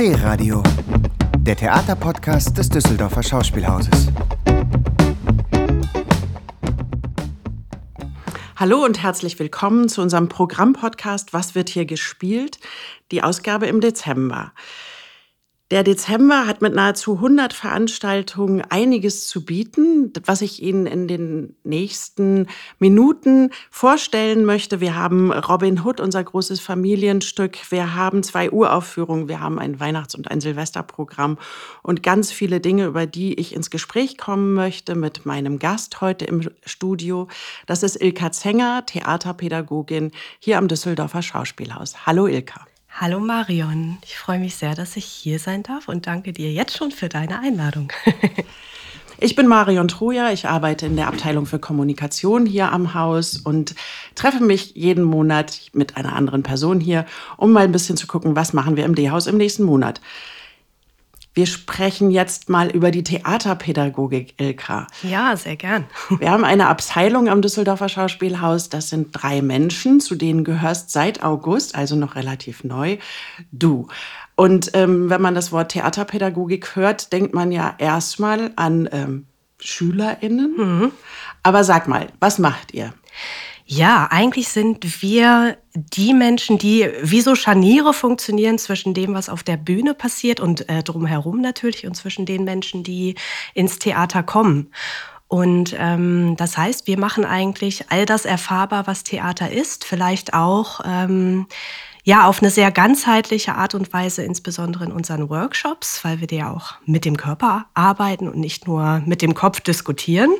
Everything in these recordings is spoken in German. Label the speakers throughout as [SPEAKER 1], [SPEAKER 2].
[SPEAKER 1] D-Radio, der Theaterpodcast des Düsseldorfer Schauspielhauses.
[SPEAKER 2] Hallo und herzlich willkommen zu unserem Programmpodcast Was wird hier gespielt? Die Ausgabe im Dezember. Der Dezember hat mit nahezu 100 Veranstaltungen einiges zu bieten, was ich Ihnen in den nächsten Minuten vorstellen möchte. Wir haben Robin Hood, unser großes Familienstück. Wir haben zwei Uraufführungen. Wir haben ein Weihnachts- und ein Silvesterprogramm und ganz viele Dinge, über die ich ins Gespräch kommen möchte mit meinem Gast heute im Studio. Das ist Ilka Zenger, Theaterpädagogin hier am Düsseldorfer Schauspielhaus. Hallo Ilka.
[SPEAKER 3] Hallo Marion, ich freue mich sehr, dass ich hier sein darf und danke dir jetzt schon für deine Einladung.
[SPEAKER 2] Ich bin Marion Troja, ich arbeite in der Abteilung für Kommunikation hier am Haus und treffe mich jeden Monat mit einer anderen Person hier, um mal ein bisschen zu gucken, was machen wir im D-Haus im nächsten Monat. Wir sprechen jetzt mal über die Theaterpädagogik, Ilka.
[SPEAKER 3] Ja, sehr gern.
[SPEAKER 2] Wir haben eine Abteilung am Düsseldorfer Schauspielhaus. Das sind drei Menschen, zu denen gehörst seit August, also noch relativ neu, du. Und ähm, wenn man das Wort Theaterpädagogik hört, denkt man ja erstmal an ähm, SchülerInnen. Mhm. Aber sag mal, was macht ihr?
[SPEAKER 3] Ja, eigentlich sind wir die Menschen, die wie so Scharniere funktionieren zwischen dem, was auf der Bühne passiert und äh, drumherum natürlich und zwischen den Menschen, die ins Theater kommen. Und ähm, das heißt, wir machen eigentlich all das erfahrbar, was Theater ist, vielleicht auch ähm, ja, auf eine sehr ganzheitliche Art und Weise, insbesondere in unseren Workshops, weil wir ja auch mit dem Körper arbeiten und nicht nur mit dem Kopf diskutieren.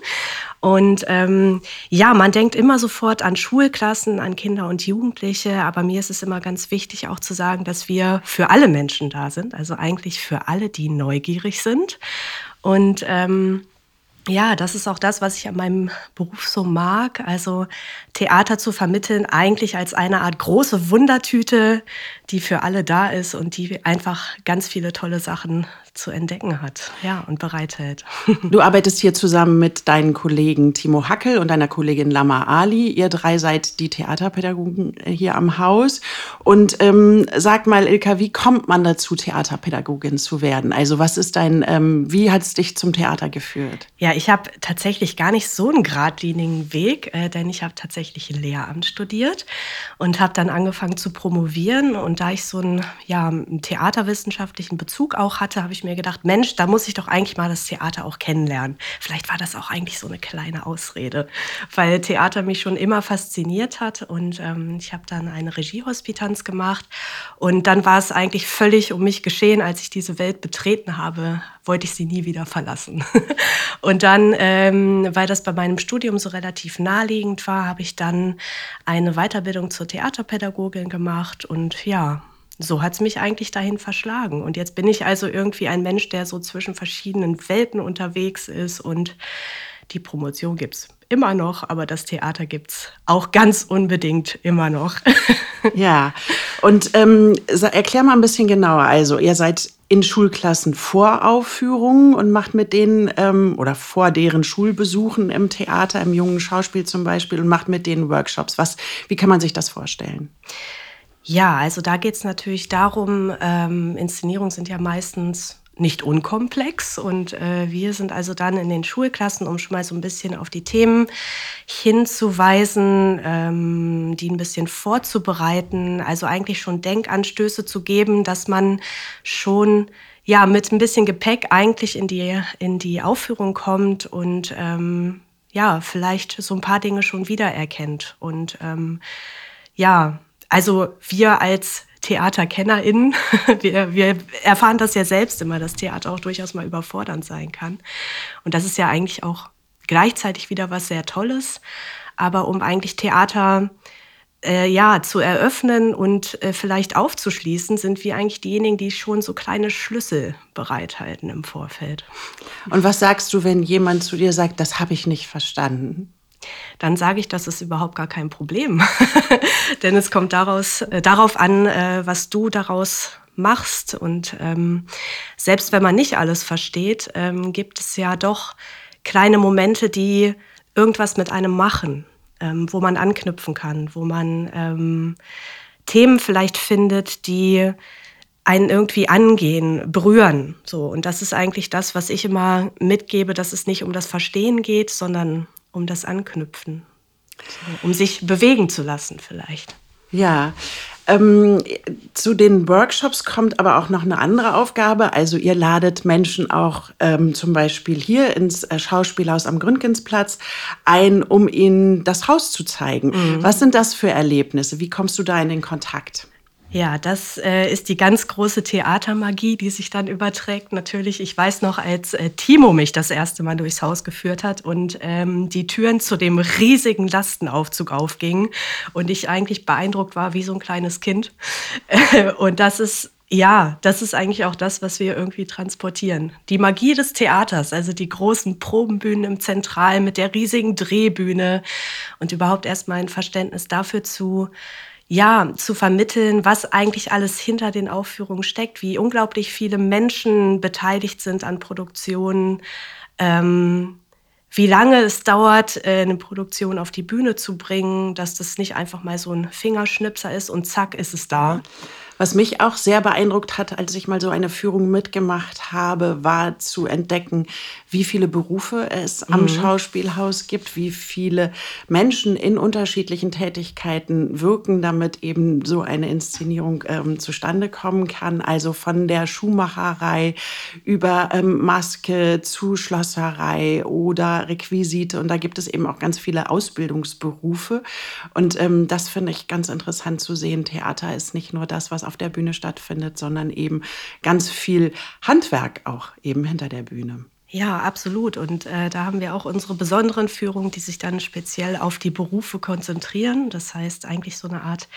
[SPEAKER 3] Und ähm, ja, man denkt immer sofort an Schulklassen, an Kinder und Jugendliche, aber mir ist es immer ganz wichtig auch zu sagen, dass wir für alle Menschen da sind, also eigentlich für alle, die neugierig sind. Und ähm, ja, das ist auch das, was ich an meinem Beruf so mag. Also Theater zu vermitteln, eigentlich als eine Art große Wundertüte, die für alle da ist und die einfach ganz viele tolle Sachen zu entdecken hat ja, und bereithält.
[SPEAKER 2] Du arbeitest hier zusammen mit deinen Kollegen Timo Hackel und deiner Kollegin Lama Ali. Ihr drei seid die Theaterpädagogen hier am Haus. Und ähm, sag mal, Ilka, wie kommt man dazu, Theaterpädagogin zu werden? Also was ist dein, ähm, wie hat es dich zum Theater geführt?
[SPEAKER 3] Ja, ich habe tatsächlich gar nicht so einen geradlinigen Weg, äh, denn ich habe tatsächlich ein Lehramt studiert und habe dann angefangen zu promovieren. Und da ich so einen, ja, einen theaterwissenschaftlichen Bezug auch hatte, habe ich mir gedacht, Mensch, da muss ich doch eigentlich mal das Theater auch kennenlernen. Vielleicht war das auch eigentlich so eine kleine Ausrede, weil Theater mich schon immer fasziniert hat. Und ähm, ich habe dann eine Regiehospitanz gemacht. Und dann war es eigentlich völlig um mich geschehen, als ich diese Welt betreten habe, wollte ich sie nie wieder verlassen. Und dann, ähm, weil das bei meinem Studium so relativ naheliegend war, habe ich dann eine Weiterbildung zur Theaterpädagogin gemacht. Und ja, so hat es mich eigentlich dahin verschlagen. Und jetzt bin ich also irgendwie ein Mensch, der so zwischen verschiedenen Welten unterwegs ist und die Promotion gibt es immer noch, aber das Theater gibt es auch ganz unbedingt immer noch.
[SPEAKER 2] ja, und ähm, erklär mal ein bisschen genauer. Also, ihr seid in Schulklassen Voraufführungen und macht mit denen ähm, oder vor deren Schulbesuchen im Theater, im jungen Schauspiel zum Beispiel und macht mit denen Workshops. Was, wie kann man sich das vorstellen?
[SPEAKER 3] Ja, also da geht es natürlich darum, ähm, Inszenierungen sind ja meistens nicht unkomplex. Und äh, wir sind also dann in den Schulklassen, um schon mal so ein bisschen auf die Themen hinzuweisen, ähm, die ein bisschen vorzubereiten, also eigentlich schon Denkanstöße zu geben, dass man schon ja mit ein bisschen Gepäck eigentlich in die, in die Aufführung kommt und ähm, ja, vielleicht so ein paar Dinge schon wiedererkennt. Und ähm, ja, also wir als TheaterkennerInnen, wir, wir erfahren das ja selbst immer, dass Theater auch durchaus mal überfordernd sein kann. Und das ist ja eigentlich auch gleichzeitig wieder was sehr Tolles. Aber um eigentlich Theater äh, ja, zu eröffnen und äh, vielleicht aufzuschließen, sind wir eigentlich diejenigen, die schon so kleine Schlüssel bereithalten im Vorfeld.
[SPEAKER 2] Und was sagst du, wenn jemand zu dir sagt, das habe ich nicht verstanden?
[SPEAKER 3] Dann sage ich, das ist überhaupt gar kein Problem. Denn es kommt daraus, äh, darauf an, äh, was du daraus machst. Und ähm, selbst wenn man nicht alles versteht, ähm, gibt es ja doch kleine Momente, die irgendwas mit einem machen, ähm, wo man anknüpfen kann, wo man ähm, Themen vielleicht findet, die einen irgendwie angehen, berühren. So. Und das ist eigentlich das, was ich immer mitgebe, dass es nicht um das Verstehen geht, sondern um das Anknüpfen. Um sich bewegen zu lassen, vielleicht.
[SPEAKER 2] Ja, ähm, zu den Workshops kommt aber auch noch eine andere Aufgabe. Also ihr ladet Menschen auch ähm, zum Beispiel hier ins äh, Schauspielhaus am Gründgensplatz ein, um ihnen das Haus zu zeigen. Mhm. Was sind das für Erlebnisse? Wie kommst du da in den Kontakt?
[SPEAKER 3] Ja, das äh, ist die ganz große Theatermagie, die sich dann überträgt. Natürlich, ich weiß noch, als äh, Timo mich das erste Mal durchs Haus geführt hat und ähm, die Türen zu dem riesigen Lastenaufzug aufgingen und ich eigentlich beeindruckt war wie so ein kleines Kind. und das ist ja, das ist eigentlich auch das, was wir irgendwie transportieren. Die Magie des Theaters, also die großen Probenbühnen im Zentral mit der riesigen Drehbühne und überhaupt erstmal ein Verständnis dafür zu ja, zu vermitteln, was eigentlich alles hinter den Aufführungen steckt, wie unglaublich viele Menschen beteiligt sind an Produktionen, ähm, wie lange es dauert, äh, eine Produktion auf die Bühne zu bringen, dass das nicht einfach mal so ein Fingerschnipser ist und zack ist es da.
[SPEAKER 2] Was mich auch sehr beeindruckt hat, als ich mal so eine Führung mitgemacht habe, war zu entdecken, wie viele Berufe es am mhm. Schauspielhaus gibt, wie viele Menschen in unterschiedlichen Tätigkeiten wirken, damit eben so eine Inszenierung ähm, zustande kommen kann. Also von der Schuhmacherei über ähm, Maske zu Schlosserei oder Requisite. Und da gibt es eben auch ganz viele Ausbildungsberufe. Und ähm, das finde ich ganz interessant zu sehen. Theater ist nicht nur das, was auf der Bühne stattfindet, sondern eben ganz viel Handwerk auch eben hinter der Bühne.
[SPEAKER 3] Ja, absolut. Und äh, da haben wir auch unsere besonderen Führungen, die sich dann speziell auf die Berufe konzentrieren. Das heißt eigentlich so eine Art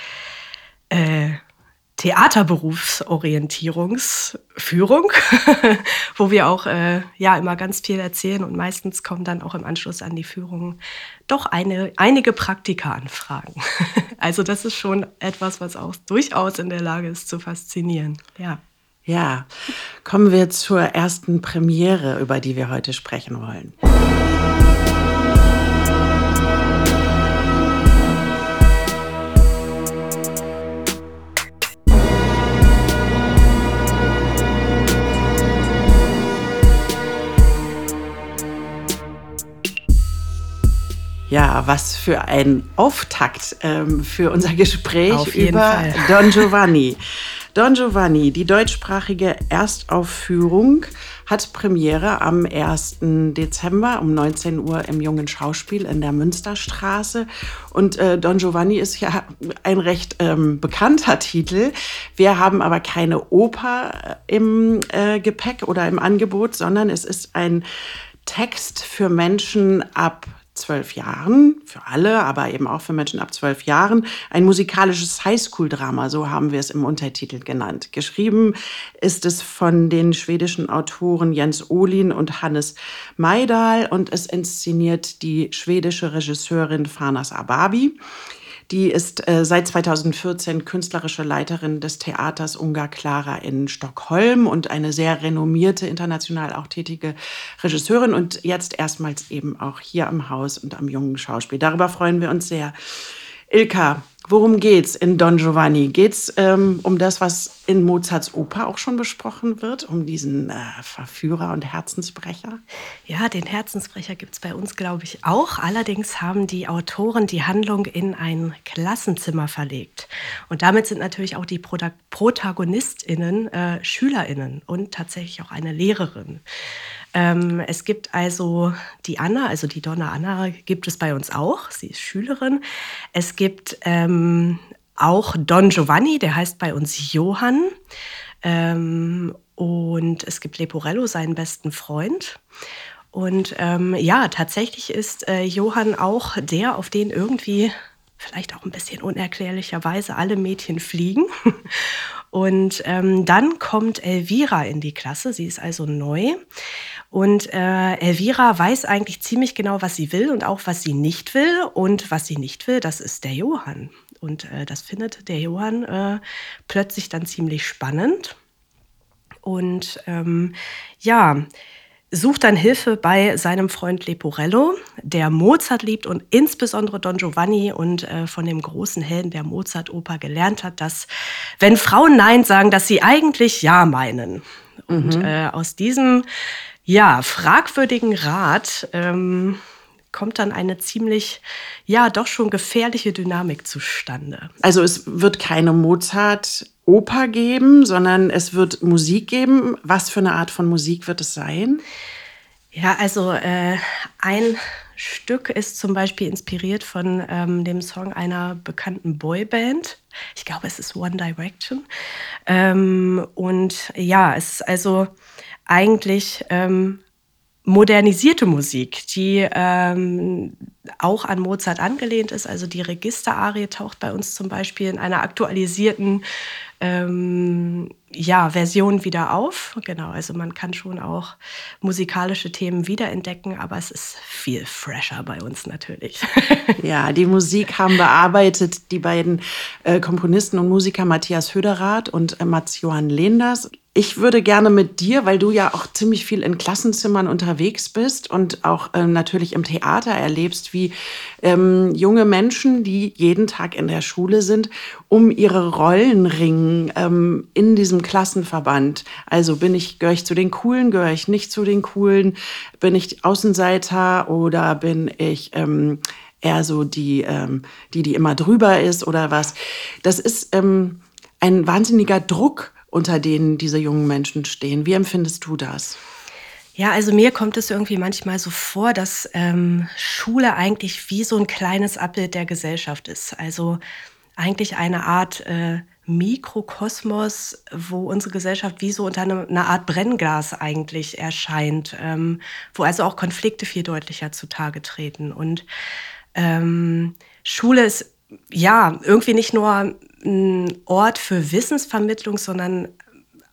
[SPEAKER 3] äh, Theaterberufsorientierungsführung, wo wir auch äh, ja immer ganz viel erzählen und meistens kommen dann auch im Anschluss an die Führung doch eine, einige Praktika-Anfragen. also das ist schon etwas, was auch durchaus in der Lage ist zu faszinieren. Ja.
[SPEAKER 2] Ja, kommen wir zur ersten Premiere, über die wir heute sprechen wollen. Ja, was für ein Auftakt ähm, für unser Gespräch über Fall. Don Giovanni. Don Giovanni, die deutschsprachige Erstaufführung, hat Premiere am 1. Dezember um 19 Uhr im Jungen Schauspiel in der Münsterstraße. Und äh, Don Giovanni ist ja ein recht ähm, bekannter Titel. Wir haben aber keine Oper im äh, Gepäck oder im Angebot, sondern es ist ein Text für Menschen ab zwölf Jahren, für alle, aber eben auch für Menschen ab zwölf Jahren, ein musikalisches Highschool-Drama, so haben wir es im Untertitel genannt. Geschrieben ist es von den schwedischen Autoren Jens Olin und Hannes Maidal und es inszeniert die schwedische Regisseurin Fanas Ababi. Die ist äh, seit 2014 künstlerische Leiterin des Theaters Unga Clara in Stockholm und eine sehr renommierte, international auch tätige Regisseurin und jetzt erstmals eben auch hier am Haus und am jungen Schauspiel. Darüber freuen wir uns sehr. Ilka, Worum geht's in Don Giovanni? Geht's ähm, um das, was in Mozarts Oper auch schon besprochen wird, um diesen äh, Verführer und Herzensbrecher?
[SPEAKER 3] Ja, den Herzensbrecher gibt's bei uns, glaube ich, auch. Allerdings haben die Autoren die Handlung in ein Klassenzimmer verlegt. Und damit sind natürlich auch die Prota ProtagonistInnen äh, SchülerInnen und tatsächlich auch eine Lehrerin. Ähm, es gibt also die Anna, also die Donna Anna gibt es bei uns auch. Sie ist Schülerin. Es gibt ähm, auch Don Giovanni, der heißt bei uns Johann. Ähm, und es gibt Leporello, seinen besten Freund. Und ähm, ja, tatsächlich ist äh, Johann auch der, auf den irgendwie vielleicht auch ein bisschen unerklärlicherweise alle Mädchen fliegen. Und ähm, dann kommt Elvira in die Klasse, sie ist also neu. Und äh, Elvira weiß eigentlich ziemlich genau, was sie will und auch, was sie nicht will. Und was sie nicht will, das ist der Johann. Und äh, das findet der Johann äh, plötzlich dann ziemlich spannend. Und ähm, ja, sucht dann Hilfe bei seinem Freund Leporello, der Mozart liebt und insbesondere Don Giovanni und äh, von dem großen Helden der Mozart-Oper gelernt hat, dass wenn Frauen Nein sagen, dass sie eigentlich Ja meinen. Und mhm. äh, aus diesem ja, fragwürdigen Rat ähm, kommt dann eine ziemlich, ja, doch schon gefährliche Dynamik zustande.
[SPEAKER 2] Also es wird keine Mozart-Oper geben, sondern es wird Musik geben. Was für eine Art von Musik wird es sein?
[SPEAKER 3] Ja, also äh, ein Stück ist zum Beispiel inspiriert von ähm, dem Song einer bekannten Boyband. Ich glaube, es ist One Direction. Ähm, und ja, es ist also eigentlich ähm, modernisierte Musik, die ähm, auch an Mozart angelehnt ist. Also die Registerarie taucht bei uns zum Beispiel in einer aktualisierten ähm, ja, Version wieder auf. Genau, also man kann schon auch musikalische Themen wiederentdecken, aber es ist viel fresher bei uns natürlich.
[SPEAKER 2] ja, die Musik haben bearbeitet die beiden äh, Komponisten und Musiker Matthias Höderath und äh, Mats Johann Lenders. Ich würde gerne mit dir, weil du ja auch ziemlich viel in Klassenzimmern unterwegs bist und auch ähm, natürlich im Theater erlebst, wie ähm, junge Menschen, die jeden Tag in der Schule sind, um ihre Rollen ringen ähm, in diesem Klassenverband. Also bin ich, gehöre ich zu den Coolen, gehöre ich nicht zu den Coolen, bin ich Außenseiter oder bin ich ähm, eher so die, ähm, die, die immer drüber ist oder was. Das ist ähm, ein wahnsinniger Druck unter denen diese jungen Menschen stehen. Wie empfindest du das?
[SPEAKER 3] Ja, also mir kommt es irgendwie manchmal so vor, dass ähm, Schule eigentlich wie so ein kleines Abbild der Gesellschaft ist. Also eigentlich eine Art äh, Mikrokosmos, wo unsere Gesellschaft wie so unter einer eine Art Brennglas eigentlich erscheint, ähm, wo also auch Konflikte viel deutlicher zutage treten. Und ähm, Schule ist ja irgendwie nicht nur ein Ort für Wissensvermittlung, sondern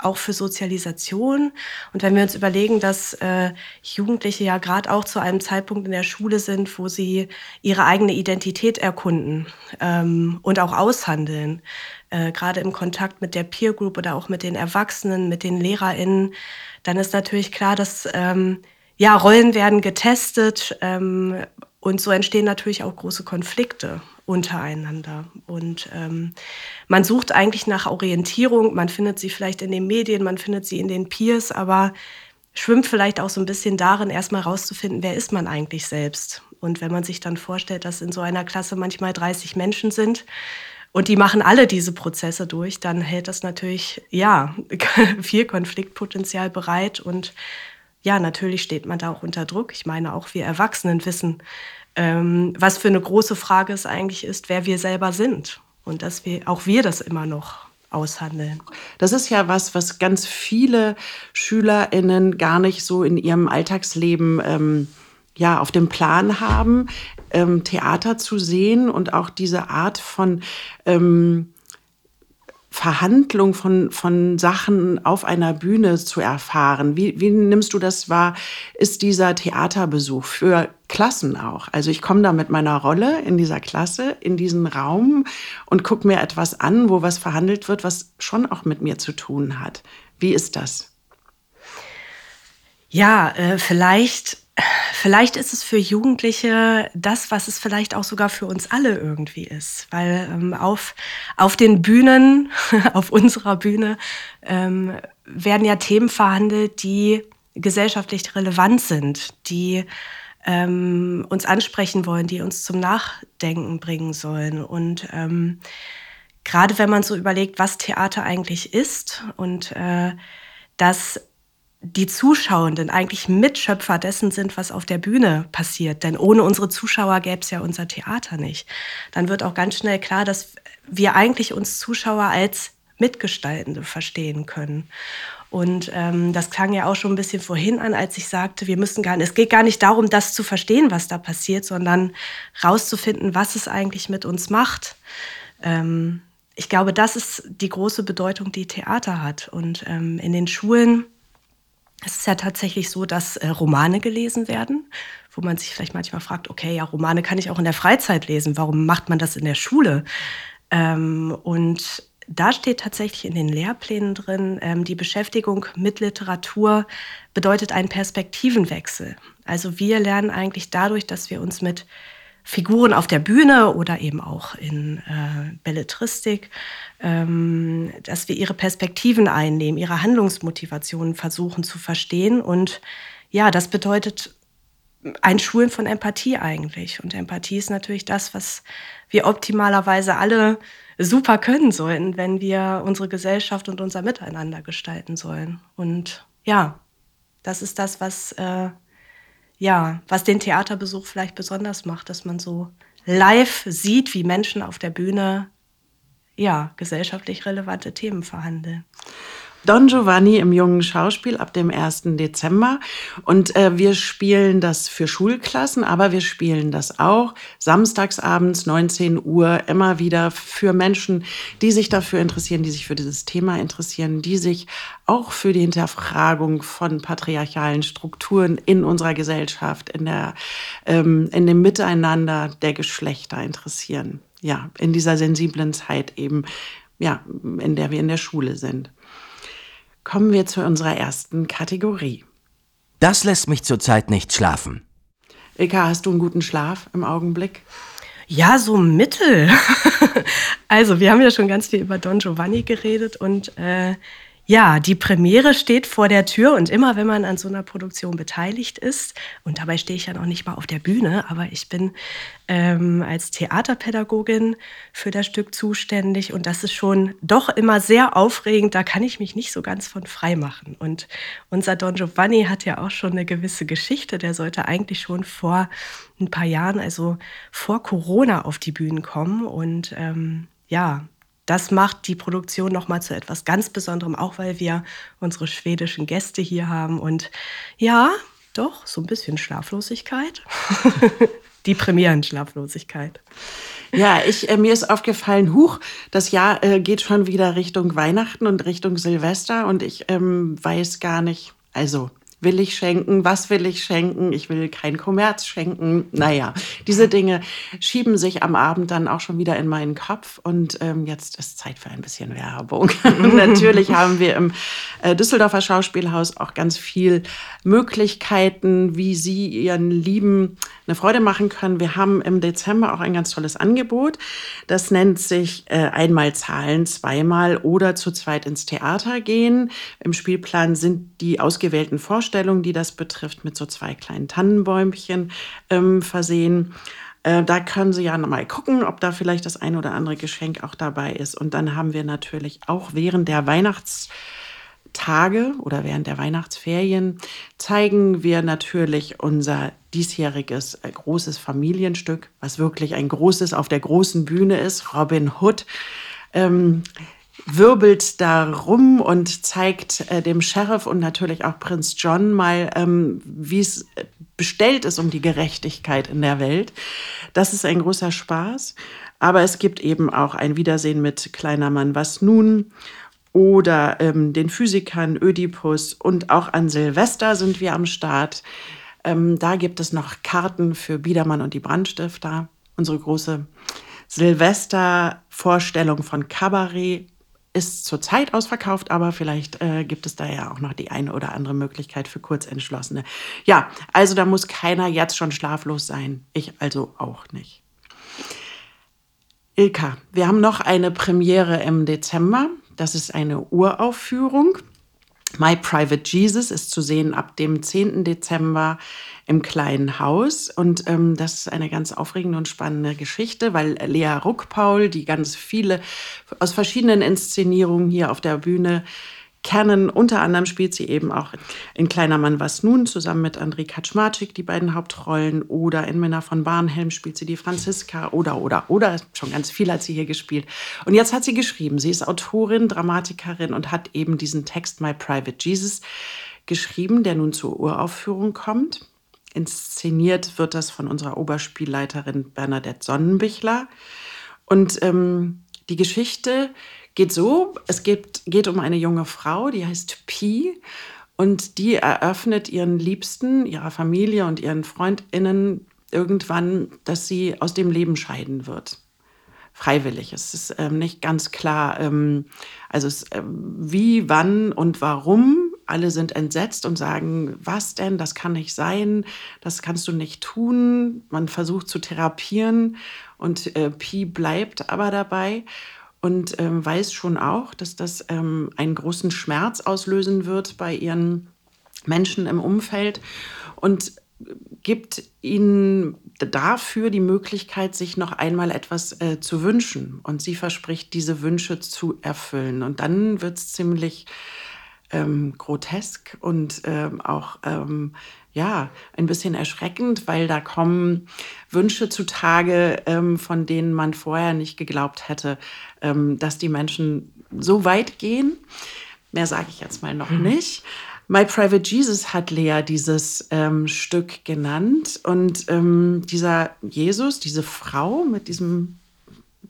[SPEAKER 3] auch für Sozialisation. Und wenn wir uns überlegen, dass äh, Jugendliche ja gerade auch zu einem Zeitpunkt in der Schule sind, wo sie ihre eigene Identität erkunden ähm, und auch aushandeln, äh, gerade im Kontakt mit der Peer Group oder auch mit den Erwachsenen, mit den LehrerInnen, dann ist natürlich klar, dass ähm, ja, Rollen werden getestet ähm, und so entstehen natürlich auch große Konflikte untereinander. Und ähm, man sucht eigentlich nach Orientierung, man findet sie vielleicht in den Medien, man findet sie in den Peers, aber schwimmt vielleicht auch so ein bisschen darin, erstmal rauszufinden, wer ist man eigentlich selbst. Und wenn man sich dann vorstellt, dass in so einer Klasse manchmal 30 Menschen sind, und die machen alle diese Prozesse durch, dann hält das natürlich, ja, viel Konfliktpotenzial bereit. Und ja, natürlich steht man da auch unter Druck. Ich meine, auch wir Erwachsenen wissen, ähm, was für eine große Frage es eigentlich ist, wer wir selber sind. Und dass wir, auch wir das immer noch aushandeln.
[SPEAKER 2] Das ist ja was, was ganz viele SchülerInnen gar nicht so in ihrem Alltagsleben ähm, ja, auf dem Plan haben, ähm, Theater zu sehen und auch diese Art von ähm, Verhandlung von, von Sachen auf einer Bühne zu erfahren. Wie, wie nimmst du das wahr? Ist dieser Theaterbesuch für Klassen auch? Also ich komme da mit meiner Rolle in dieser Klasse, in diesen Raum und gucke mir etwas an, wo was verhandelt wird, was schon auch mit mir zu tun hat. Wie ist das?
[SPEAKER 3] Ja, äh, vielleicht vielleicht ist es für Jugendliche das, was es vielleicht auch sogar für uns alle irgendwie ist. Weil ähm, auf, auf den Bühnen, auf unserer Bühne, ähm, werden ja Themen verhandelt, die gesellschaftlich relevant sind, die ähm, uns ansprechen wollen, die uns zum Nachdenken bringen sollen. Und ähm, gerade wenn man so überlegt, was Theater eigentlich ist und äh, dass die Zuschauenden eigentlich Mitschöpfer dessen sind, was auf der Bühne passiert. Denn ohne unsere Zuschauer gäbe es ja unser Theater nicht. Dann wird auch ganz schnell klar, dass wir eigentlich uns Zuschauer als Mitgestaltende verstehen können. Und ähm, das klang ja auch schon ein bisschen vorhin an, als ich sagte, wir müssen gar nicht, es geht gar nicht darum, das zu verstehen, was da passiert, sondern rauszufinden, was es eigentlich mit uns macht. Ähm, ich glaube, das ist die große Bedeutung, die Theater hat. Und ähm, in den Schulen es ist ja tatsächlich so, dass äh, Romane gelesen werden, wo man sich vielleicht manchmal fragt, okay, ja, Romane kann ich auch in der Freizeit lesen, warum macht man das in der Schule? Ähm, und da steht tatsächlich in den Lehrplänen drin, ähm, die Beschäftigung mit Literatur bedeutet einen Perspektivenwechsel. Also wir lernen eigentlich dadurch, dass wir uns mit Figuren auf der Bühne oder eben auch in äh, Belletristik, ähm, dass wir ihre Perspektiven einnehmen, ihre Handlungsmotivationen versuchen zu verstehen. Und ja, das bedeutet ein Schulen von Empathie eigentlich. Und Empathie ist natürlich das, was wir optimalerweise alle super können sollten, wenn wir unsere Gesellschaft und unser Miteinander gestalten sollen. Und ja, das ist das, was äh, ja, was den Theaterbesuch vielleicht besonders macht, dass man so live sieht, wie Menschen auf der Bühne ja, gesellschaftlich relevante Themen verhandeln.
[SPEAKER 2] Don Giovanni im jungen Schauspiel ab dem 1. Dezember. Und äh, wir spielen das für Schulklassen, aber wir spielen das auch samstagsabends 19 Uhr immer wieder für Menschen, die sich dafür interessieren, die sich für dieses Thema interessieren, die sich auch für die Hinterfragung von patriarchalen Strukturen in unserer Gesellschaft, in, der, ähm, in dem Miteinander der Geschlechter interessieren. Ja, in dieser sensiblen Zeit eben, ja, in der wir in der Schule sind kommen wir zu unserer ersten Kategorie.
[SPEAKER 4] Das lässt mich zurzeit nicht schlafen.
[SPEAKER 2] Ilka, hast du einen guten Schlaf im Augenblick?
[SPEAKER 3] Ja, so mittel. also, wir haben ja schon ganz viel über Don Giovanni geredet und äh, ja, die Premiere steht vor der Tür und immer wenn man an so einer Produktion beteiligt ist, und dabei stehe ich ja noch nicht mal auf der Bühne, aber ich bin ähm, als Theaterpädagogin für das Stück zuständig und das ist schon doch immer sehr aufregend, da kann ich mich nicht so ganz von frei machen. Und unser Don Giovanni hat ja auch schon eine gewisse Geschichte, der sollte eigentlich schon vor ein paar Jahren, also vor Corona auf die Bühnen kommen und ähm, ja, das macht die Produktion noch mal zu etwas ganz Besonderem, auch weil wir unsere schwedischen Gäste hier haben. Und ja, doch, so ein bisschen Schlaflosigkeit. die Premieren-Schlaflosigkeit.
[SPEAKER 2] Ja, ich, äh, mir ist aufgefallen, huch, das Jahr äh, geht schon wieder Richtung Weihnachten und Richtung Silvester und ich ähm, weiß gar nicht, also will ich schenken, was will ich schenken, ich will kein Kommerz schenken. Naja, diese Dinge schieben sich am Abend dann auch schon wieder in meinen Kopf und ähm, jetzt ist Zeit für ein bisschen Werbung. natürlich haben wir im äh, Düsseldorfer Schauspielhaus auch ganz viel Möglichkeiten, wie Sie Ihren Lieben eine Freude machen können. Wir haben im Dezember auch ein ganz tolles Angebot. Das nennt sich äh, einmal zahlen, zweimal oder zu zweit ins Theater gehen. Im Spielplan sind die ausgewählten Vorstellungen, die das betrifft, mit so zwei kleinen Tannenbäumchen ähm, versehen. Äh, da können Sie ja mal gucken, ob da vielleicht das ein oder andere Geschenk auch dabei ist. Und dann haben wir natürlich auch während der Weihnachts- Tage oder während der Weihnachtsferien zeigen wir natürlich unser diesjähriges äh, großes Familienstück, was wirklich ein großes auf der großen Bühne ist. Robin Hood ähm, wirbelt da rum und zeigt äh, dem Sheriff und natürlich auch Prinz John mal, ähm, wie es bestellt ist um die Gerechtigkeit in der Welt. Das ist ein großer Spaß. Aber es gibt eben auch ein Wiedersehen mit Kleiner Mann, was nun? oder ähm, den Physikern Ödipus und auch an Silvester sind wir am Start. Ähm, da gibt es noch Karten für Biedermann und die Brandstifter. Unsere große Silvester-Vorstellung von Cabaret ist zurzeit ausverkauft, aber vielleicht äh, gibt es da ja auch noch die eine oder andere Möglichkeit für Kurzentschlossene. Ja, also da muss keiner jetzt schon schlaflos sein. Ich also auch nicht. Ilka, wir haben noch eine Premiere im Dezember. Das ist eine Uraufführung. My Private Jesus ist zu sehen ab dem 10. Dezember im kleinen Haus. Und ähm, das ist eine ganz aufregende und spannende Geschichte, weil Lea Ruckpaul, die ganz viele aus verschiedenen Inszenierungen hier auf der Bühne kennen. Unter anderem spielt sie eben auch in Kleiner Mann was nun zusammen mit André Kaczmarczyk die beiden Hauptrollen oder in Männer von Barnhelm spielt sie die Franziska oder oder oder schon ganz viel hat sie hier gespielt. Und jetzt hat sie geschrieben. Sie ist Autorin, Dramatikerin und hat eben diesen Text My Private Jesus geschrieben, der nun zur Uraufführung kommt. Inszeniert wird das von unserer Oberspielleiterin Bernadette Sonnenbichler. Und ähm, die Geschichte geht so, es geht, geht um eine junge Frau, die heißt Pi und die eröffnet ihren Liebsten, ihrer Familie und ihren Freundinnen irgendwann, dass sie aus dem Leben scheiden wird. freiwillig. Es ist ähm, nicht ganz klar, ähm, also es, äh, wie, wann und warum. Alle sind entsetzt und sagen, was denn, das kann nicht sein, das kannst du nicht tun. Man versucht zu therapieren und äh, Pi bleibt aber dabei und ähm, weiß schon auch, dass das ähm, einen großen Schmerz auslösen wird bei ihren Menschen im Umfeld und gibt ihnen dafür die Möglichkeit, sich noch einmal etwas äh, zu wünschen. Und sie verspricht, diese Wünsche zu erfüllen. Und dann wird es ziemlich ähm, grotesk und ähm, auch ähm, ja ein bisschen erschreckend, weil da kommen Wünsche zutage, ähm, von denen man vorher nicht geglaubt hätte, ähm, dass die Menschen so weit gehen. Mehr sage ich jetzt mal noch mhm. nicht. My Private Jesus hat Lea dieses ähm, Stück genannt. Und ähm, dieser Jesus, diese Frau mit diesem,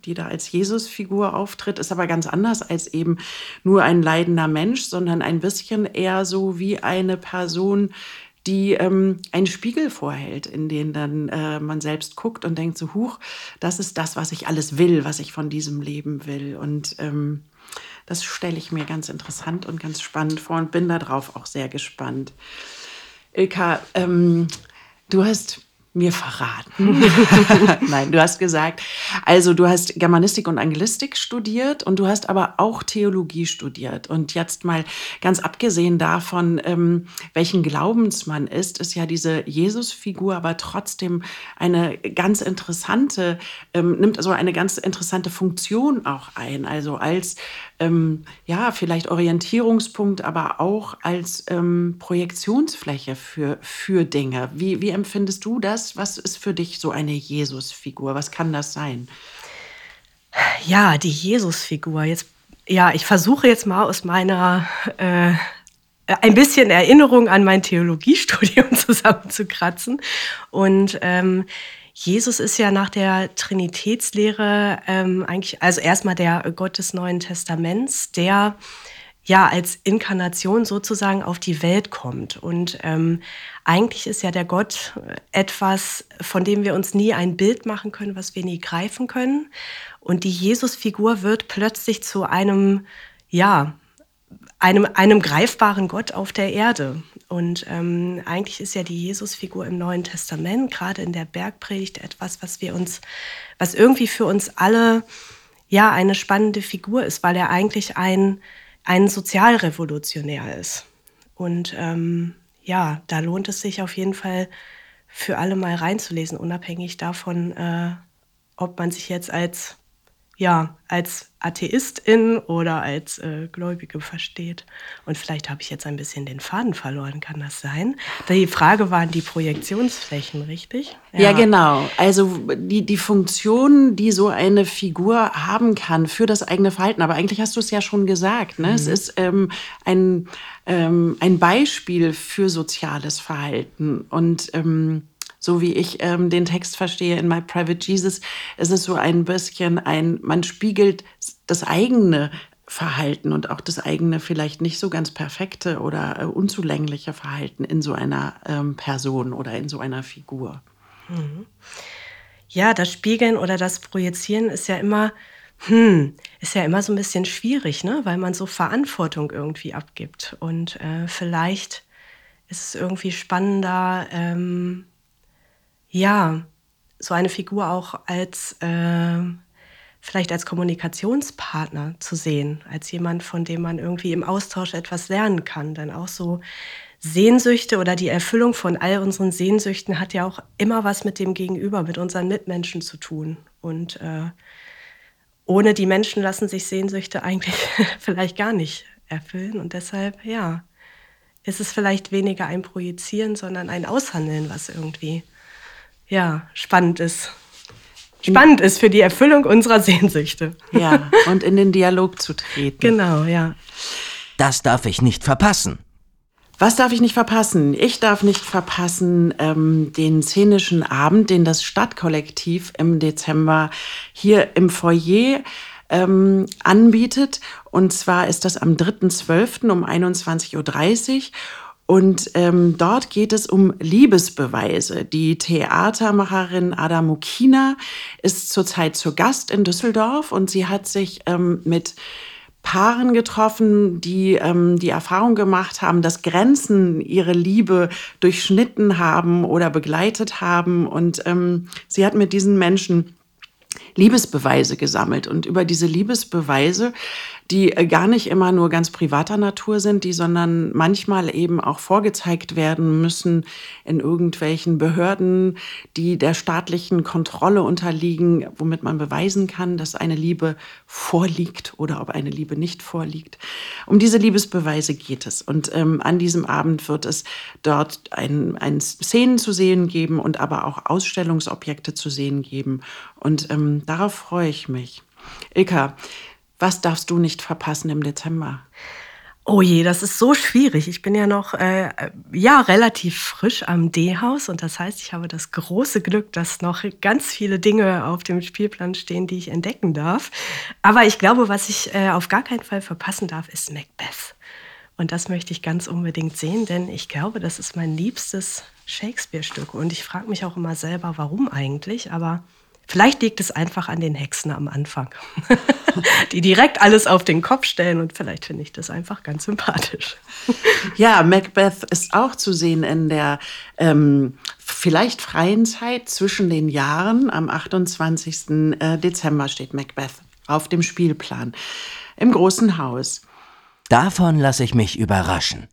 [SPEAKER 2] die da als Jesus-Figur auftritt, ist aber ganz anders als eben nur ein leidender Mensch, sondern ein bisschen eher so wie eine Person, die ähm, einen Spiegel vorhält, in den dann äh, man selbst guckt und denkt so, huch, das ist das, was ich alles will, was ich von diesem Leben will. Und ähm, das stelle ich mir ganz interessant und ganz spannend vor und bin darauf auch sehr gespannt. Ilka, ähm, du hast mir verraten. Nein, du hast gesagt, also du hast Germanistik und Anglistik studiert und du hast aber auch Theologie studiert. Und jetzt mal ganz abgesehen davon, ähm, welchen Glaubens man ist, ist ja diese Jesusfigur aber trotzdem eine ganz interessante, ähm, nimmt also eine ganz interessante Funktion auch ein. Also als ähm, ja, vielleicht Orientierungspunkt, aber auch als ähm, Projektionsfläche für, für Dinge. Wie, wie empfindest du das? Was ist für dich so eine Jesusfigur? Was kann das sein?
[SPEAKER 3] Ja, die Jesusfigur. Jetzt, ja, ich versuche jetzt mal aus meiner äh, ein bisschen Erinnerung an mein Theologiestudium zusammenzukratzen. Und ähm, Jesus ist ja nach der Trinitätslehre ähm, eigentlich, also erstmal der Gott des Neuen Testaments, der ja als Inkarnation sozusagen auf die Welt kommt. Und ähm, eigentlich ist ja der Gott etwas, von dem wir uns nie ein Bild machen können, was wir nie greifen können. Und die Jesus-Figur wird plötzlich zu einem, ja, einem, einem greifbaren Gott auf der Erde. Und ähm, eigentlich ist ja die Jesusfigur im Neuen Testament, gerade in der Bergpredigt, etwas, was wir uns, was irgendwie für uns alle ja eine spannende Figur ist, weil er eigentlich ein, ein Sozialrevolutionär ist. Und ähm, ja, da lohnt es sich auf jeden Fall für alle mal reinzulesen, unabhängig davon, äh, ob man sich jetzt als ja, als Atheistin oder als äh, Gläubige versteht. Und vielleicht habe ich jetzt ein bisschen den Faden verloren, kann das sein? Die Frage waren die Projektionsflächen, richtig?
[SPEAKER 2] Ja, ja genau. Also die, die Funktion, die so eine Figur haben kann für das eigene Verhalten. Aber eigentlich hast du es ja schon gesagt. Ne? Mhm. Es ist ähm, ein, ähm, ein Beispiel für soziales Verhalten. Und ähm, so wie ich ähm, den Text verstehe in My Private Jesus, ist es so ein bisschen ein, man spiegelt das eigene Verhalten und auch das eigene vielleicht nicht so ganz perfekte oder äh, unzulängliche Verhalten in so einer ähm, Person oder in so einer Figur. Mhm.
[SPEAKER 3] Ja, das Spiegeln oder das Projizieren ist ja immer, hm, ist ja immer so ein bisschen schwierig, ne? weil man so Verantwortung irgendwie abgibt. Und äh, vielleicht ist es irgendwie spannender, ähm, ja, so eine Figur auch als äh, vielleicht als Kommunikationspartner zu sehen, als jemand, von dem man irgendwie im Austausch etwas lernen kann. Denn auch so Sehnsüchte oder die Erfüllung von all unseren Sehnsüchten hat ja auch immer was mit dem Gegenüber, mit unseren Mitmenschen zu tun. Und äh, ohne die Menschen lassen sich Sehnsüchte eigentlich vielleicht gar nicht erfüllen. Und deshalb, ja, ist es vielleicht weniger ein Projizieren, sondern ein Aushandeln, was irgendwie ja, spannend ist. Spannend ist für die Erfüllung unserer Sehnsüchte.
[SPEAKER 2] Ja, und in den Dialog zu treten.
[SPEAKER 3] Genau, ja.
[SPEAKER 4] Das darf ich nicht verpassen.
[SPEAKER 2] Was darf ich nicht verpassen? Ich darf nicht verpassen ähm, den szenischen Abend, den das Stadtkollektiv im Dezember hier im Foyer ähm, anbietet. Und zwar ist das am 3.12. um 21.30 Uhr. Und ähm, dort geht es um Liebesbeweise. Die Theatermacherin Ada Mukina ist zurzeit zu Gast in Düsseldorf und sie hat sich ähm, mit Paaren getroffen, die ähm, die Erfahrung gemacht haben, dass Grenzen ihre Liebe durchschnitten haben oder begleitet haben. Und ähm, sie hat mit diesen Menschen Liebesbeweise gesammelt. Und über diese Liebesbeweise die äh, gar nicht immer nur ganz privater Natur sind, die sondern manchmal eben auch vorgezeigt werden müssen in irgendwelchen Behörden, die der staatlichen Kontrolle unterliegen, womit man beweisen kann, dass eine Liebe vorliegt oder ob eine Liebe nicht vorliegt. Um diese Liebesbeweise geht es. Und ähm, an diesem Abend wird es dort ein, ein Szenen zu sehen geben und aber auch Ausstellungsobjekte zu sehen geben. Und ähm, darauf freue ich mich. Ilka, was darfst du nicht verpassen im Dezember?
[SPEAKER 3] Oh je, das ist so schwierig. Ich bin ja noch äh, ja relativ frisch am D-Haus und das heißt, ich habe das große Glück, dass noch ganz viele Dinge auf dem Spielplan stehen, die ich entdecken darf. Aber ich glaube, was ich äh, auf gar keinen Fall verpassen darf, ist Macbeth. Und das möchte ich ganz unbedingt sehen, denn ich glaube, das ist mein liebstes Shakespeare-Stück. Und ich frage mich auch immer selber, warum eigentlich. Aber Vielleicht liegt es einfach an den Hexen am Anfang, die direkt alles auf den Kopf stellen und vielleicht finde ich das einfach ganz sympathisch.
[SPEAKER 2] Ja, Macbeth ist auch zu sehen in der ähm, vielleicht freien Zeit zwischen den Jahren. Am 28. Äh, Dezember steht Macbeth auf dem Spielplan im großen Haus.
[SPEAKER 4] Davon lasse ich mich überraschen.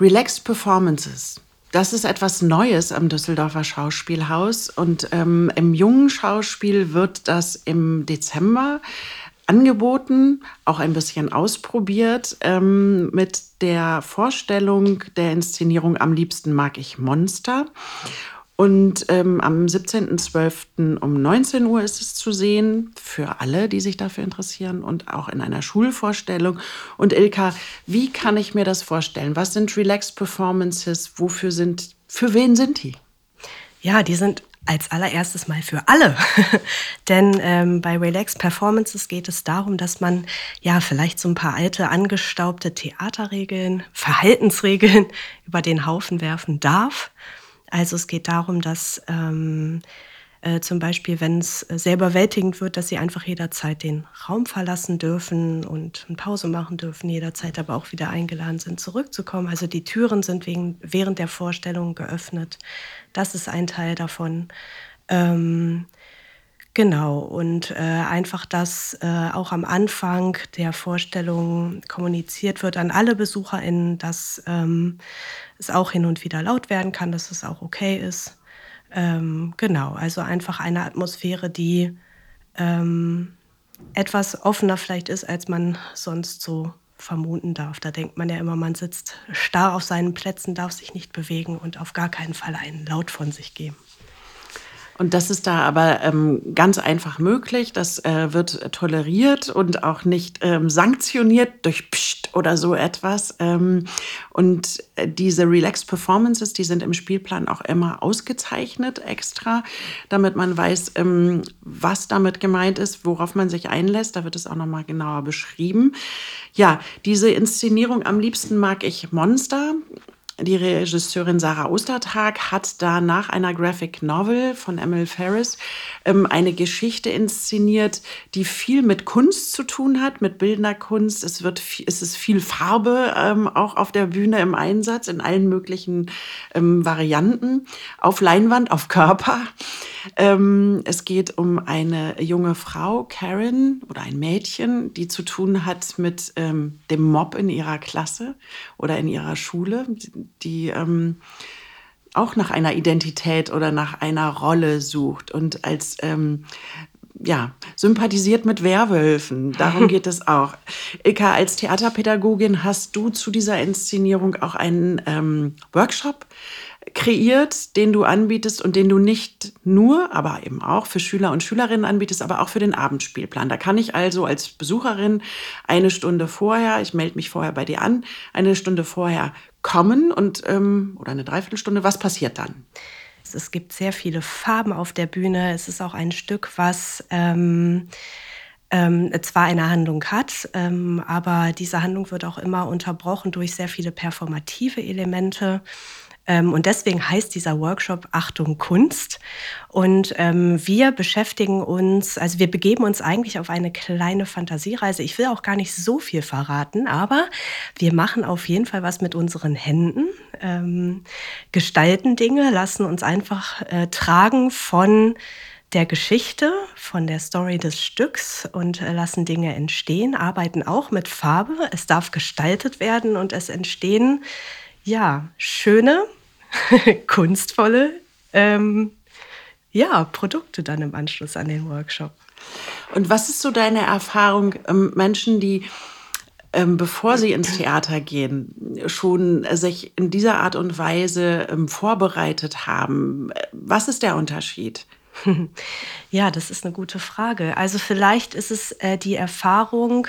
[SPEAKER 2] Relaxed Performances. Das ist etwas Neues am Düsseldorfer Schauspielhaus und ähm, im jungen Schauspiel wird das im Dezember angeboten, auch ein bisschen ausprobiert ähm, mit der Vorstellung der Inszenierung Am liebsten mag ich Monster. Und ähm, am 17.12. um 19 Uhr ist es zu sehen, für alle, die sich dafür interessieren und auch in einer Schulvorstellung. Und Ilka, wie kann ich mir das vorstellen? Was sind Relaxed Performances? Wofür sind, für wen sind die?
[SPEAKER 3] Ja, die sind als allererstes mal für alle. Denn ähm, bei Relaxed Performances geht es darum, dass man ja vielleicht so ein paar alte, angestaubte Theaterregeln, Verhaltensregeln über den Haufen werfen darf also es geht darum, dass ähm, äh, zum Beispiel, wenn es sehr überwältigend wird, dass sie einfach jederzeit den Raum verlassen dürfen und eine Pause machen dürfen, jederzeit aber auch wieder eingeladen sind, zurückzukommen. Also die Türen sind wegen, während der Vorstellung geöffnet. Das ist ein Teil davon. Ähm, Genau, und äh, einfach, dass äh, auch am Anfang der Vorstellung kommuniziert wird an alle BesucherInnen, dass ähm, es auch hin und wieder laut werden kann, dass es auch okay ist. Ähm, genau, also einfach eine Atmosphäre, die ähm, etwas offener vielleicht ist, als man sonst so vermuten darf. Da denkt man ja immer, man sitzt starr auf seinen Plätzen, darf sich nicht bewegen und auf gar keinen Fall einen Laut von sich geben.
[SPEAKER 2] Und das ist da aber ähm, ganz einfach möglich. Das äh, wird toleriert und auch nicht ähm, sanktioniert durch Psst oder so etwas. Ähm, und äh, diese Relaxed Performances, die sind im Spielplan auch immer ausgezeichnet extra, damit man weiß, ähm, was damit gemeint ist, worauf man sich einlässt. Da wird es auch noch mal genauer beschrieben. Ja, diese Inszenierung am liebsten mag ich Monster. Die Regisseurin Sarah Ostertag hat da nach einer Graphic Novel von Emil Ferris ähm, eine Geschichte inszeniert, die viel mit Kunst zu tun hat, mit bildender Kunst. Es, wird, es ist viel Farbe ähm, auch auf der Bühne im Einsatz, in allen möglichen ähm, Varianten, auf Leinwand, auf Körper. Ähm, es geht um eine junge Frau, Karen, oder ein Mädchen, die zu tun hat mit ähm, dem Mob in ihrer Klasse oder in ihrer Schule, die ähm, auch nach einer Identität oder nach einer Rolle sucht und als ähm, ja, sympathisiert mit Werwölfen. Darum geht es auch. Ilka, als Theaterpädagogin hast du zu dieser Inszenierung auch einen ähm, Workshop kreiert, den du anbietest und den du nicht nur, aber eben auch für Schüler und Schülerinnen anbietest, aber auch für den Abendspielplan. Da kann ich also als Besucherin eine Stunde vorher, ich melde mich vorher bei dir an, eine Stunde vorher kommen und ähm, oder eine Dreiviertelstunde. Was passiert dann?
[SPEAKER 3] Es gibt sehr viele Farben auf der Bühne. Es ist auch ein Stück, was ähm, ähm, zwar eine Handlung hat, ähm, aber diese Handlung wird auch immer unterbrochen durch sehr viele performative Elemente. Ähm, und deswegen heißt dieser Workshop Achtung Kunst. Und ähm, wir beschäftigen uns, also wir begeben uns eigentlich auf eine kleine Fantasiereise. Ich will auch gar nicht so viel verraten, aber wir machen auf jeden Fall was mit unseren Händen, ähm, gestalten Dinge, lassen uns einfach äh, tragen von der Geschichte, von der Story des Stücks und äh, lassen Dinge entstehen, arbeiten auch mit Farbe. Es darf gestaltet werden und es entstehen ja, schöne, kunstvolle ähm, ja, Produkte dann im Anschluss an den Workshop.
[SPEAKER 2] Und was ist so deine Erfahrung, ähm, Menschen, die ähm, bevor sie ins Theater gehen, schon sich in dieser Art und Weise ähm, vorbereitet haben? Was ist der Unterschied?
[SPEAKER 3] Ja, das ist eine gute Frage. Also vielleicht ist es äh, die Erfahrung,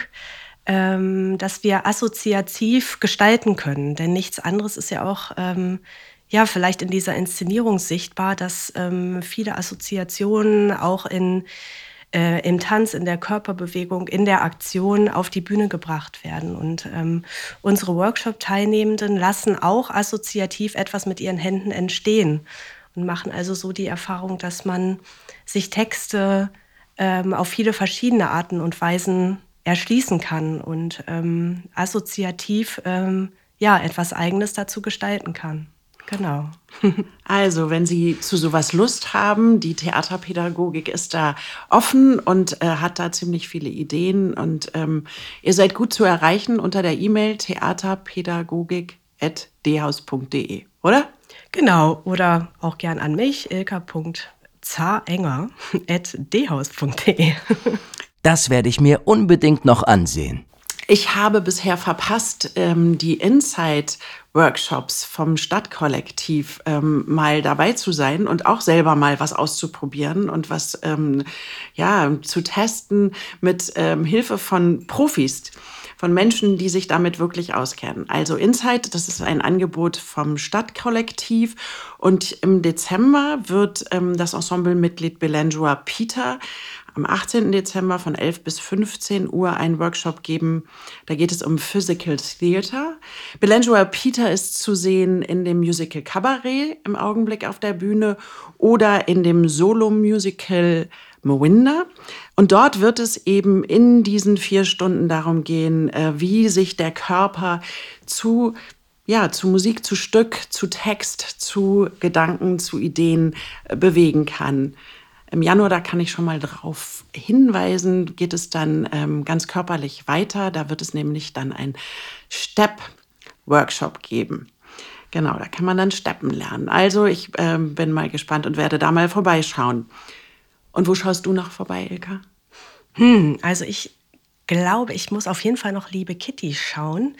[SPEAKER 3] ähm, dass wir assoziativ gestalten können. Denn nichts anderes ist ja auch, ähm, ja, vielleicht in dieser Inszenierung sichtbar, dass ähm, viele Assoziationen auch in, äh, im Tanz, in der Körperbewegung, in der Aktion auf die Bühne gebracht werden. Und ähm, unsere Workshop-Teilnehmenden lassen auch assoziativ etwas mit ihren Händen entstehen und machen also so die Erfahrung, dass man sich Texte ähm, auf viele verschiedene Arten und Weisen erschließen kann und ähm, assoziativ ähm, ja etwas Eigenes dazu gestalten kann. Genau.
[SPEAKER 2] Also, wenn Sie zu sowas Lust haben, die Theaterpädagogik ist da offen und äh, hat da ziemlich viele Ideen und ähm, ihr seid gut zu erreichen unter der E-Mail theaterpädagogik.dhaus.de, oder?
[SPEAKER 3] Genau, oder auch gern an mich, ilka.zarenger.dhaus.de.
[SPEAKER 4] Das werde ich mir unbedingt noch ansehen.
[SPEAKER 2] Ich habe bisher verpasst, ähm, die Inside-Workshops vom Stadtkollektiv ähm, mal dabei zu sein und auch selber mal was auszuprobieren und was ähm, ja, zu testen mit Hilfe von Profis von Menschen, die sich damit wirklich auskennen. Also Insight, das ist ein Angebot vom Stadtkollektiv und im Dezember wird das Ensemblemitglied Belangua Peter am 18. Dezember von 11 bis 15 Uhr einen Workshop geben. Da geht es um Physical Theater. Belangua Peter ist zu sehen in dem Musical Cabaret im Augenblick auf der Bühne oder in dem Solo-Musical Mowinda. Und dort wird es eben in diesen vier Stunden darum gehen, äh, wie sich der Körper zu ja, zu Musik, zu Stück, zu Text, zu Gedanken, zu Ideen äh, bewegen kann. Im Januar, da kann ich schon mal drauf hinweisen, geht es dann ähm, ganz körperlich weiter. Da wird es nämlich dann ein Step-Workshop geben. Genau, da kann man dann Steppen lernen. Also ich ähm, bin mal gespannt und werde da mal vorbeischauen. Und wo schaust du noch vorbei, Ilka?
[SPEAKER 3] Hm, also ich glaube, ich muss auf jeden Fall noch Liebe Kitty schauen.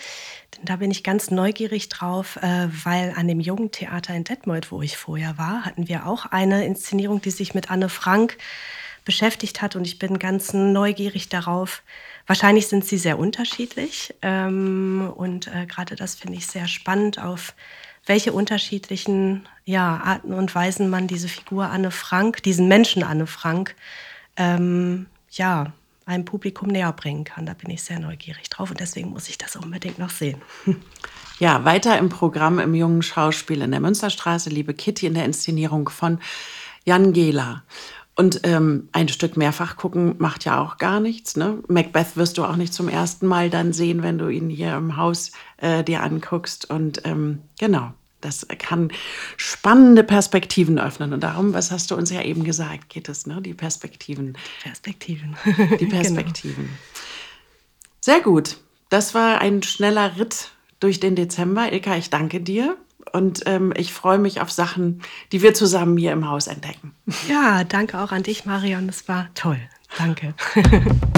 [SPEAKER 3] Da bin ich ganz neugierig drauf, äh, weil an dem Jugendtheater in Detmold, wo ich vorher war, hatten wir auch eine Inszenierung, die sich mit Anne Frank beschäftigt hat. Und ich bin ganz neugierig darauf. Wahrscheinlich sind sie sehr unterschiedlich. Ähm, und äh, gerade das finde ich sehr spannend, auf welche unterschiedlichen Arten und Weisen man diese Figur Anne Frank, diesen Menschen Anne Frank, ähm, ja, einem Publikum näher bringen kann. Da bin ich sehr neugierig drauf und deswegen muss ich das unbedingt noch sehen.
[SPEAKER 2] Ja, weiter im Programm im Jungen Schauspiel in der Münsterstraße, liebe Kitty, in der Inszenierung von Jan Gehler. Und ähm, ein Stück mehrfach gucken macht ja auch gar nichts. Ne? Macbeth wirst du auch nicht zum ersten Mal dann sehen, wenn du ihn hier im Haus äh, dir anguckst. Und ähm, genau, das kann spannende Perspektiven öffnen. Und darum, was hast du uns ja eben gesagt, geht es, ne? Die Perspektiven.
[SPEAKER 3] Perspektiven.
[SPEAKER 2] Die Perspektiven. genau. Sehr gut. Das war ein schneller Ritt durch den Dezember. Ilka, ich danke dir. Und ähm, ich freue mich auf Sachen, die wir zusammen hier im Haus entdecken.
[SPEAKER 3] Ja, danke auch an dich, Marion. Das war toll. Danke.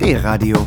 [SPEAKER 1] D-Radio,